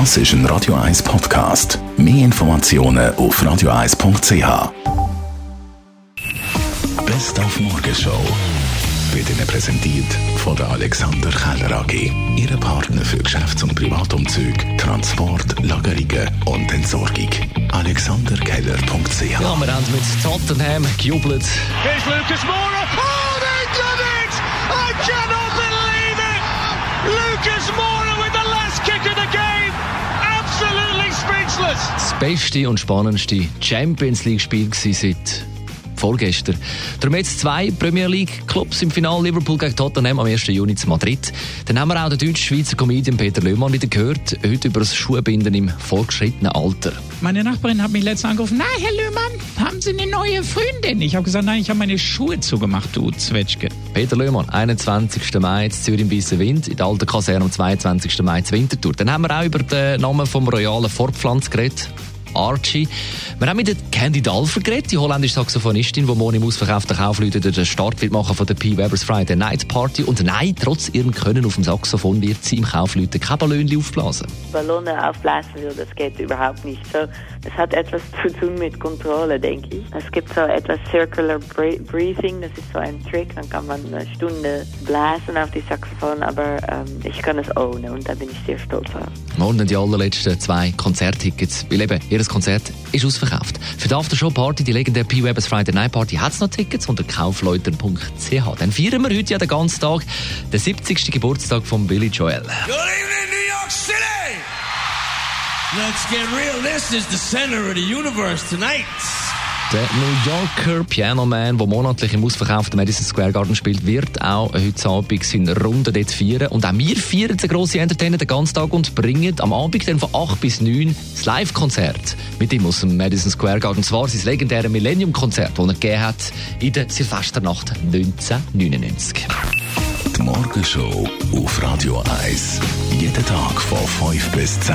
Das ist ein Radio 1 Podcast. Mehr Informationen auf radio1.ch. Best auf Morgenshow wird Ihnen präsentiert von der Alexander Keller AG. Ihre Partner für Geschäfts- und Privatumzug, Transport, Lagerungen und Entsorgung. AlexanderKeller.ch Ja, wir haben mit Tottenham gejubelt. Here's Lucas Moura. Oh, they've done it! I cannot Das beste und spannendste Champions League-Spiel seit vorgestern. Darum jetzt zwei Premier League-Clubs im Finale. Liverpool gegen Tottenham am 1. Juni zu Madrid. Dann haben wir auch den deutsch-schweizer Comedian Peter Löhmann wieder gehört. Heute über das Schuhbinden im fortgeschrittenen Alter. Meine Nachbarin hat mich letztens angerufen. Na, Herr Löhmann, haben Sie eine neue Freundin? Ich habe gesagt, nein, ich habe meine Schuhe zugemacht, du Zwetschge. Peter Löhmann, 21. Mai in Zürich im Weissen Wind, in der alten Kaserne am 22. Mai zu Winterthur. Dann haben wir auch über den Namen vom royalen Fortpflanz geredet. Archie. Wir haben mit der Candy Dalfer geredet, die holländische Saxophonistin, die morgen im ausverkauften Kaufleuten den Start wird machen von der P. Weber's Friday Night Party. Und nein, trotz ihrem Können auf dem Saxophon wird sie im Kaufleuten kein Ballon aufblasen. Ballone aufblasen will, das geht überhaupt nicht so. Es hat etwas zu tun mit Kontrolle, denke ich. Es gibt so etwas Circular Bre- Breathing, das ist so ein Trick, dann kann man eine Stunde blasen auf die Saxophon, aber ähm, ich kann es ohne und da bin ich sehr stolz. Morgen dann die allerletzten zwei Konzerttickets, weil eben, ihr Konzert ist ausverkauft. Für die Aftershow-Party, die legendäre P. Weber's Friday Night Party, hat es noch Tickets unter kaufleuten.ch. Dann feiern wir heute ja den ganzen Tag den 70. Geburtstag von Billy Joel. Good evening, New York City! Let's get real. This is the center of the universe tonight. Der New Yorker Pianoman, der monatlich im ausverkauften Madison Square Garden spielt, wird auch heute Abend seine Runde dort feiern. Und auch wir feiern den grossen Entertainer den ganzen Tag und bringen am Abend dann von 8 bis 9 das Live-Konzert mit ihm aus dem Madison Square Garden. Und zwar sein legendäres Millennium-Konzert, das er gegeben hat in der Silvesternacht 1999. Die Morgenshow auf Radio 1. Jeden Tag von 5 bis 10.